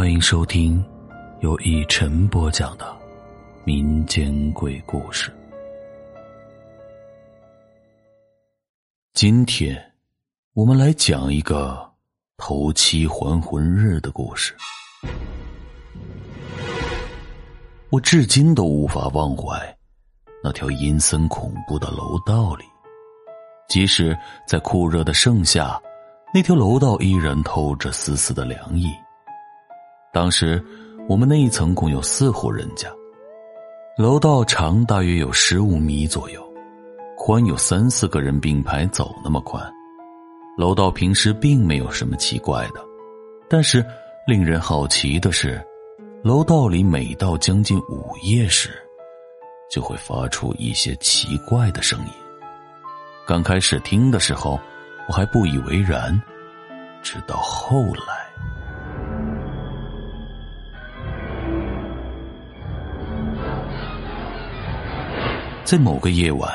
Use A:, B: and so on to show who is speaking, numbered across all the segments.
A: 欢迎收听由一晨播讲的民间鬼故事。今天我们来讲一个头七还魂日的故事。我至今都无法忘怀那条阴森恐怖的楼道里，即使在酷热的盛夏，那条楼道依然透着丝丝的凉意。当时，我们那一层共有四户人家，楼道长大约有十五米左右，宽有三四个人并排走那么宽。楼道平时并没有什么奇怪的，但是令人好奇的是，楼道里每到将近午夜时，就会发出一些奇怪的声音。刚开始听的时候，我还不以为然，直到后来。在某个夜晚，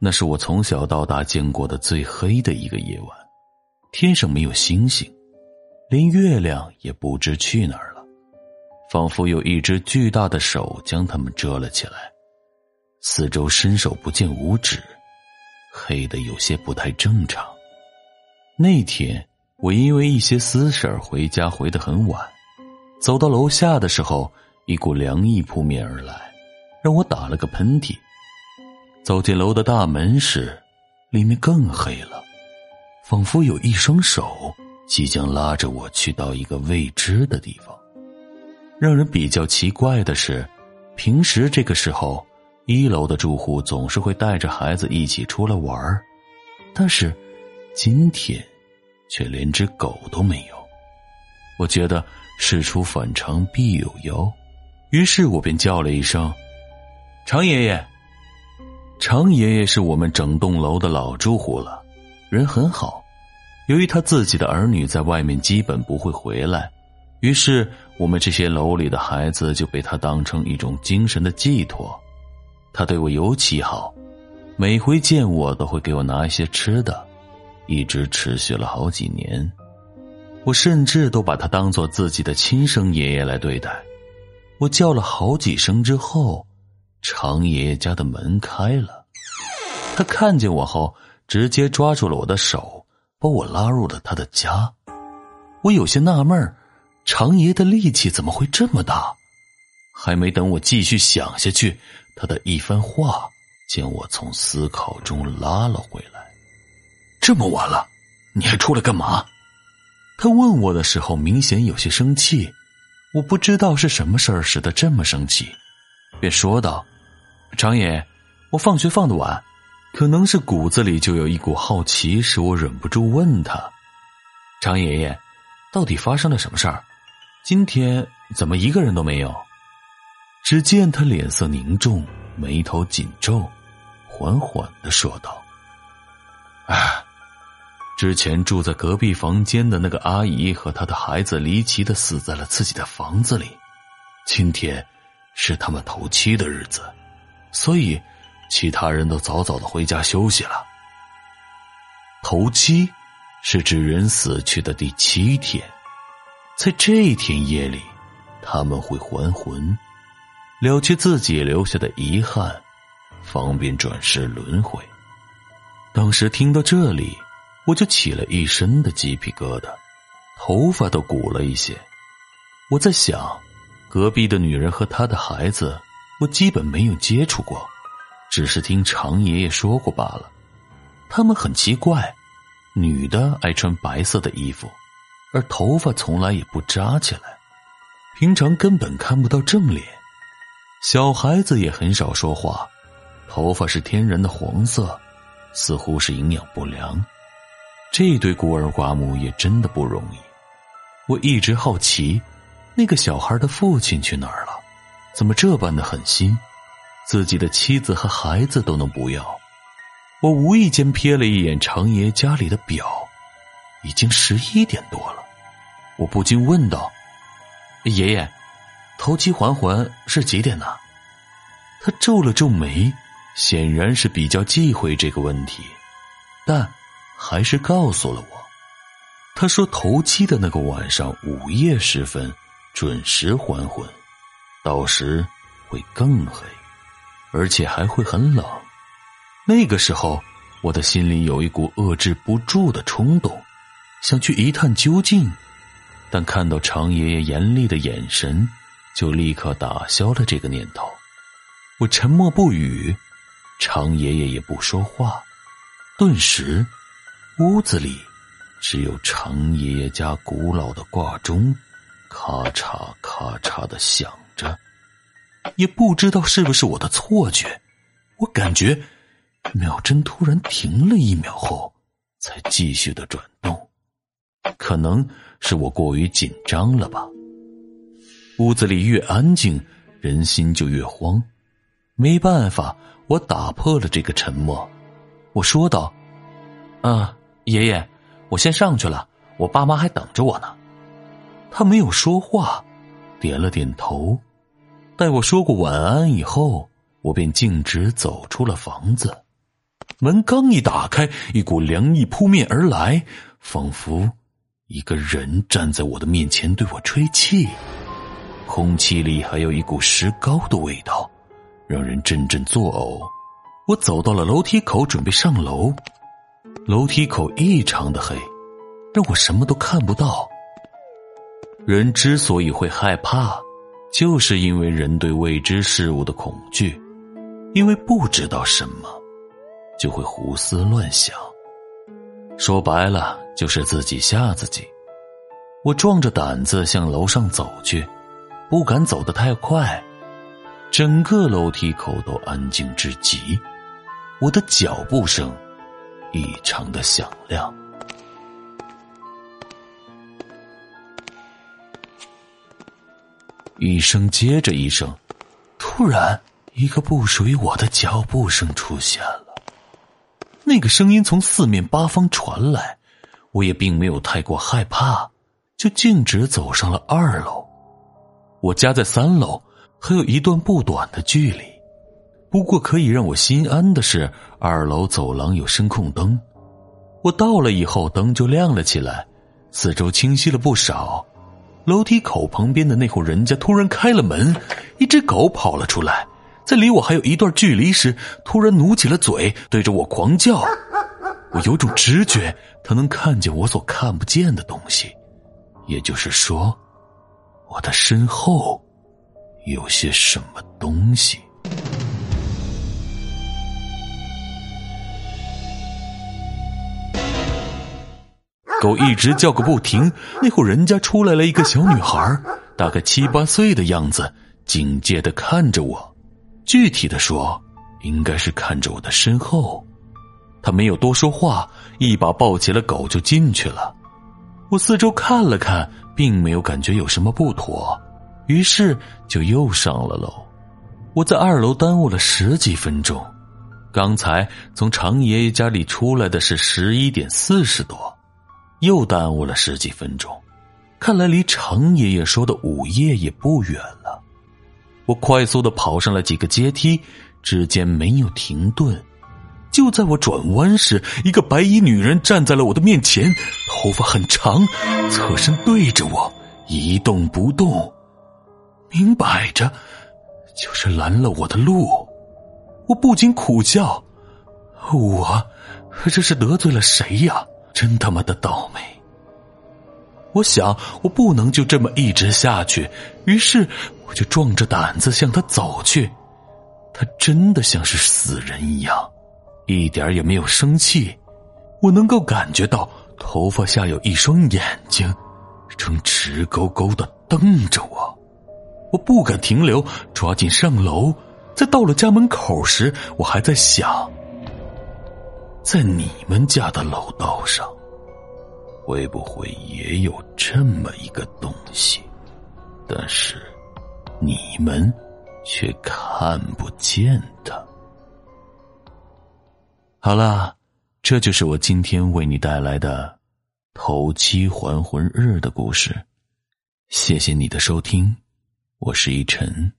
A: 那是我从小到大见过的最黑的一个夜晚，天上没有星星，连月亮也不知去哪儿了，仿佛有一只巨大的手将它们遮了起来，四周伸手不见五指，黑的有些不太正常。那天我因为一些私事儿回家回得很晚，走到楼下的时候，一股凉意扑面而来，让我打了个喷嚏。走进楼的大门时，里面更黑了，仿佛有一双手即将拉着我去到一个未知的地方。让人比较奇怪的是，平时这个时候，一楼的住户总是会带着孩子一起出来玩但是今天却连只狗都没有。我觉得事出反常必有妖，于是我便叫了一声：“常爷爷。”常爷爷是我们整栋楼的老住户了，人很好。由于他自己的儿女在外面基本不会回来，于是我们这些楼里的孩子就被他当成一种精神的寄托。他对我尤其好，每回见我都会给我拿一些吃的，一直持续了好几年。我甚至都把他当做自己的亲生爷爷来对待。我叫了好几声之后。常爷爷家的门开了，他看见我后，直接抓住了我的手，把我拉入了他的家。我有些纳闷常爷的力气怎么会这么大？还没等我继续想下去，他的一番话将我从思考中拉了回来。这么晚了，你还出来干嘛？他问我的时候，明显有些生气。我不知道是什么事儿使得这么生气，便说道。常爷，我放学放的晚，可能是骨子里就有一股好奇，使我忍不住问他：“常爷爷，到底发生了什么事儿？今天怎么一个人都没有？”只见他脸色凝重，眉头紧皱，缓缓的说道：“啊，之前住在隔壁房间的那个阿姨和她的孩子离奇的死在了自己的房子里，今天是他们头七的日子。”所以，其他人都早早的回家休息了。头七是指人死去的第七天，在这一天夜里，他们会还魂，了却自己留下的遗憾，方便转世轮回。当时听到这里，我就起了一身的鸡皮疙瘩，头发都鼓了一些。我在想，隔壁的女人和她的孩子。我基本没有接触过，只是听常爷爷说过罢了。他们很奇怪，女的爱穿白色的衣服，而头发从来也不扎起来，平常根本看不到正脸。小孩子也很少说话，头发是天然的黄色，似乎是营养不良。这对孤儿寡母也真的不容易。我一直好奇，那个小孩的父亲去哪儿了。怎么这般的狠心，自己的妻子和孩子都能不要？我无意间瞥了一眼常爷家里的表，已经十一点多了。我不禁问道：“爷爷，头七还魂是几点呢？”他皱了皱眉，显然是比较忌讳这个问题，但还是告诉了我。他说：“头七的那个晚上午夜时分，准时还魂，到时会更黑，而且还会很冷。那个时候，我的心里有一股遏制不住的冲动，想去一探究竟。但看到常爷爷严厉的眼神，就立刻打消了这个念头。我沉默不语，常爷爷也不说话。顿时，屋子里只有常爷爷家古老的挂钟，咔嚓咔嚓的响着。也不知道是不是我的错觉，我感觉秒针突然停了一秒后，才继续的转动。可能。是我过于紧张了吧？屋子里越安静，人心就越慌。没办法，我打破了这个沉默。我说道：“啊，爷爷，我先上去了，我爸妈还等着我呢。”他没有说话，点了点头。待我说过晚安以后，我便径直走出了房子。门刚一打开，一股凉意扑面而来，仿佛……一个人站在我的面前对我吹气，空气里还有一股石膏的味道，让人阵阵作呕。我走到了楼梯口，准备上楼。楼梯口异常的黑，让我什么都看不到。人之所以会害怕，就是因为人对未知事物的恐惧，因为不知道什么，就会胡思乱想。说白了。就是自己吓自己，我壮着胆子向楼上走去，不敢走得太快。整个楼梯口都安静至极，我的脚步声异常的响亮，一声接着一声，突然，一个不属于我的脚步声出现了。那个声音从四面八方传来。我也并没有太过害怕，就径直走上了二楼。我家在三楼，还有一段不短的距离。不过可以让我心安的是，二楼走廊有声控灯。我到了以后，灯就亮了起来，四周清晰了不少。楼梯口旁边的那户人家突然开了门，一只狗跑了出来，在离我还有一段距离时，突然努起了嘴，对着我狂叫。我有种直觉，他能看见我所看不见的东西，也就是说，我的身后有些什么东西。狗一直叫个不停，那户人家出来了一个小女孩，大概七八岁的样子，警戒的看着我。具体的说，应该是看着我的身后。他没有多说话，一把抱起了狗就进去了。我四周看了看，并没有感觉有什么不妥，于是就又上了楼。我在二楼耽误了十几分钟，刚才从常爷爷家里出来的是十一点四十多，又耽误了十几分钟。看来离程爷爷说的午夜也不远了。我快速的跑上了几个阶梯，之间没有停顿。就在我转弯时，一个白衣女人站在了我的面前，头发很长，侧身对着我，一动不动，明摆着就是拦了我的路。我不禁苦笑：我这是得罪了谁呀？真他妈的倒霉！我想，我不能就这么一直下去，于是我就壮着胆子向他走去。他真的像是死人一样。一点也没有生气，我能够感觉到头发下有一双眼睛，正直勾勾的瞪着我。我不敢停留，抓紧上楼。在到了家门口时，我还在想，在你们家的楼道上，会不会也有这么一个东西？但是你们却看不见它。好了，这就是我今天为你带来的头七还魂日的故事。谢谢你的收听，我是一晨。